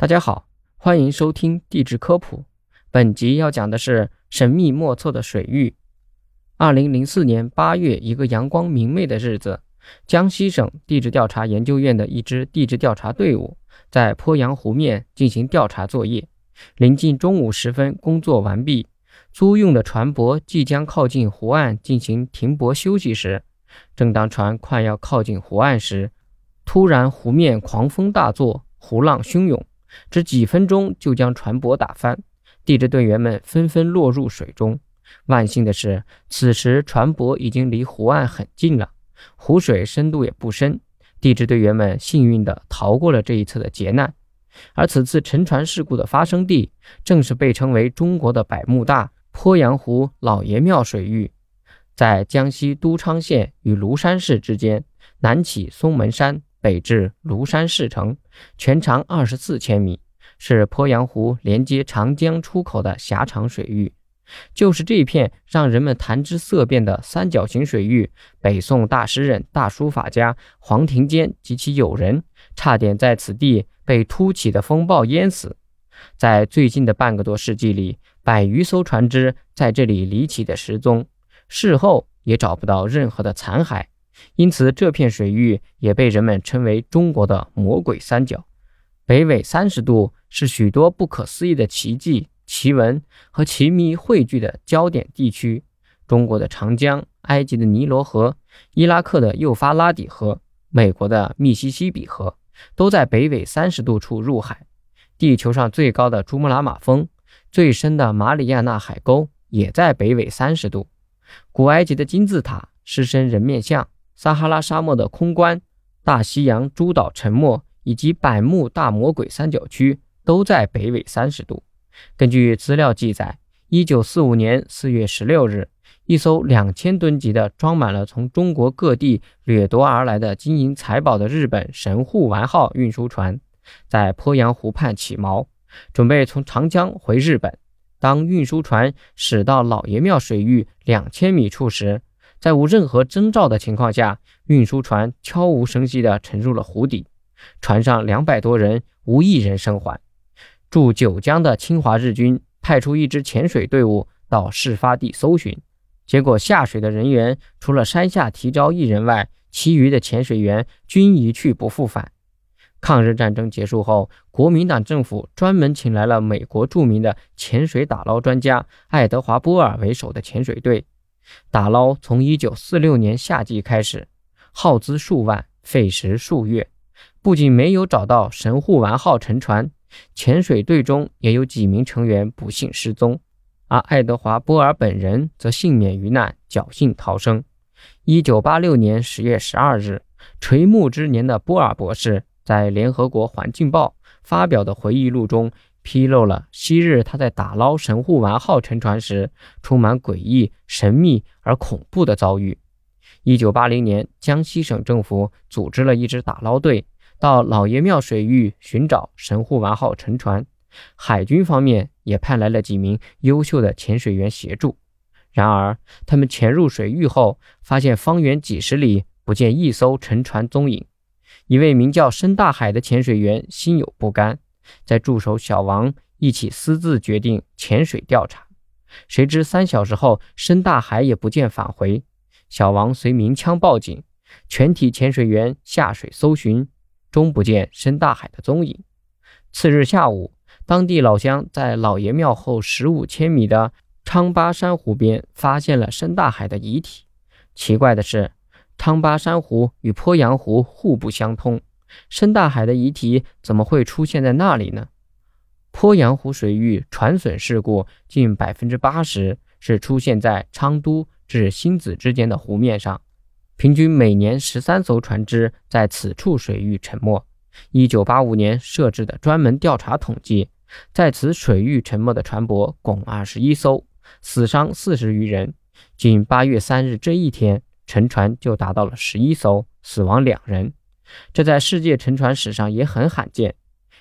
大家好，欢迎收听地质科普。本集要讲的是神秘莫测的水域。二零零四年八月，一个阳光明媚的日子，江西省地质调查研究院的一支地质调查队伍在鄱阳湖面进行调查作业。临近中午时分，工作完毕，租用的船舶即将靠近湖岸进行停泊休息时，正当船快要靠近湖岸时，突然湖面狂风大作，湖浪汹涌。只几分钟就将船舶打翻，地质队员们纷纷落入水中。万幸的是，此时船舶已经离湖岸很近了，湖水深度也不深，地质队员们幸运地逃过了这一次的劫难。而此次沉船事故的发生地，正是被称为中国的百慕大鄱阳湖老爷庙水域，在江西都昌县与庐山市之间，南起松门山。北至庐山市城，全长二十四千米，是鄱阳湖连接长江出口的狭长水域。就是这片让人们谈之色变的三角形水域，北宋大诗人、大书法家黄庭坚及其友人，差点在此地被突起的风暴淹死。在最近的半个多世纪里，百余艘船只在这里离奇的失踪，事后也找不到任何的残骸。因此，这片水域也被人们称为中国的魔鬼三角。北纬三十度是许多不可思议的奇迹、奇闻和奇谜汇聚的焦点地区。中国的长江、埃及的尼罗河、伊拉克的幼发拉底河、美国的密西西比河，都在北纬三十度处入海。地球上最高的珠穆朗玛峰、最深的马里亚纳海沟也在北纬三十度。古埃及的金字塔、狮身人面像。撒哈拉沙漠的空关、大西洋诸岛沉没以及百慕大魔鬼三角区都在北纬三十度。根据资料记载，一九四五年四月十六日，一艘两千吨级的装满了从中国各地掠夺而来的金银财宝的日本神户丸号运输船，在鄱阳湖畔起锚，准备从长江回日本。当运输船驶到老爷庙水域两千米处时，在无任何征兆的情况下，运输船悄无声息地沉入了湖底。船上两百多人无一人生还。驻九江的侵华日军派出一支潜水队伍到事发地搜寻，结果下水的人员除了山下提招一人外，其余的潜水员均一去不复返。抗日战争结束后，国民党政府专门请来了美国著名的潜水打捞专家爱德华·波尔为首的潜水队。打捞从1946年夏季开始，耗资数万，费时数月，不仅没有找到神户丸号沉船，潜水队中也有几名成员不幸失踪，而爱德华·波尔本人则幸免于难，侥幸逃生。1986年10月12日，垂暮之年的波尔博士在联合国环境报发表的回忆录中。披露了昔日他在打捞神户丸号沉船时充满诡异、神秘而恐怖的遭遇。一九八零年，江西省政府组织了一支打捞队到老爷庙水域寻找神户丸号沉船，海军方面也派来了几名优秀的潜水员协助。然而，他们潜入水域后，发现方圆几十里不见一艘沉船踪影。一位名叫申大海的潜水员心有不甘。在助手小王一起私自决定潜水调查，谁知三小时后，申大海也不见返回。小王随鸣枪报警，全体潜水员下水搜寻，终不见申大海的踪影。次日下午，当地老乡在老爷庙后十五千米的昌巴山湖边发现了申大海的遗体。奇怪的是，昌巴山湖与鄱阳湖互不相通。深大海的遗体怎么会出现在那里呢？鄱阳湖水域船损事故近百分之八十是出现在昌都至新子之间的湖面上，平均每年十三艘船只在此处水域沉没。一九八五年设置的专门调查统计，在此水域沉没的船舶共二十一艘，死伤四十余人。仅八月三日这一天，沉船就达到了十一艘，死亡两人。这在世界沉船史上也很罕见。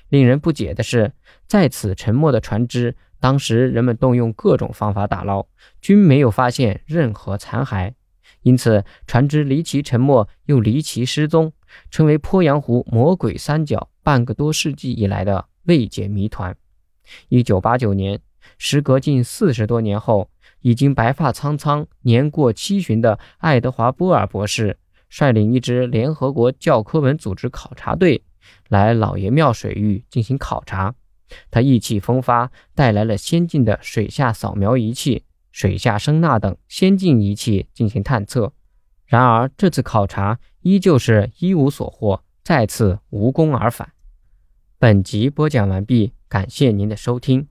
令人不解的是，在此沉没的船只，当时人们动用各种方法打捞，均没有发现任何残骸。因此，船只离奇沉没又离奇失踪，成为鄱阳湖魔鬼三角半个多世纪以来的未解谜团。一九八九年，时隔近四十多年后，已经白发苍苍、年过七旬的爱德华·波尔博士，率领一支联合国教科文组织考察队来老爷庙水域进行考察。他意气风发，带来了先进的水下扫描仪器、水下声呐等先进仪器进行探测。然而，这次考察依旧是一无所获，再次无功而返。本集播讲完毕，感谢您的收听。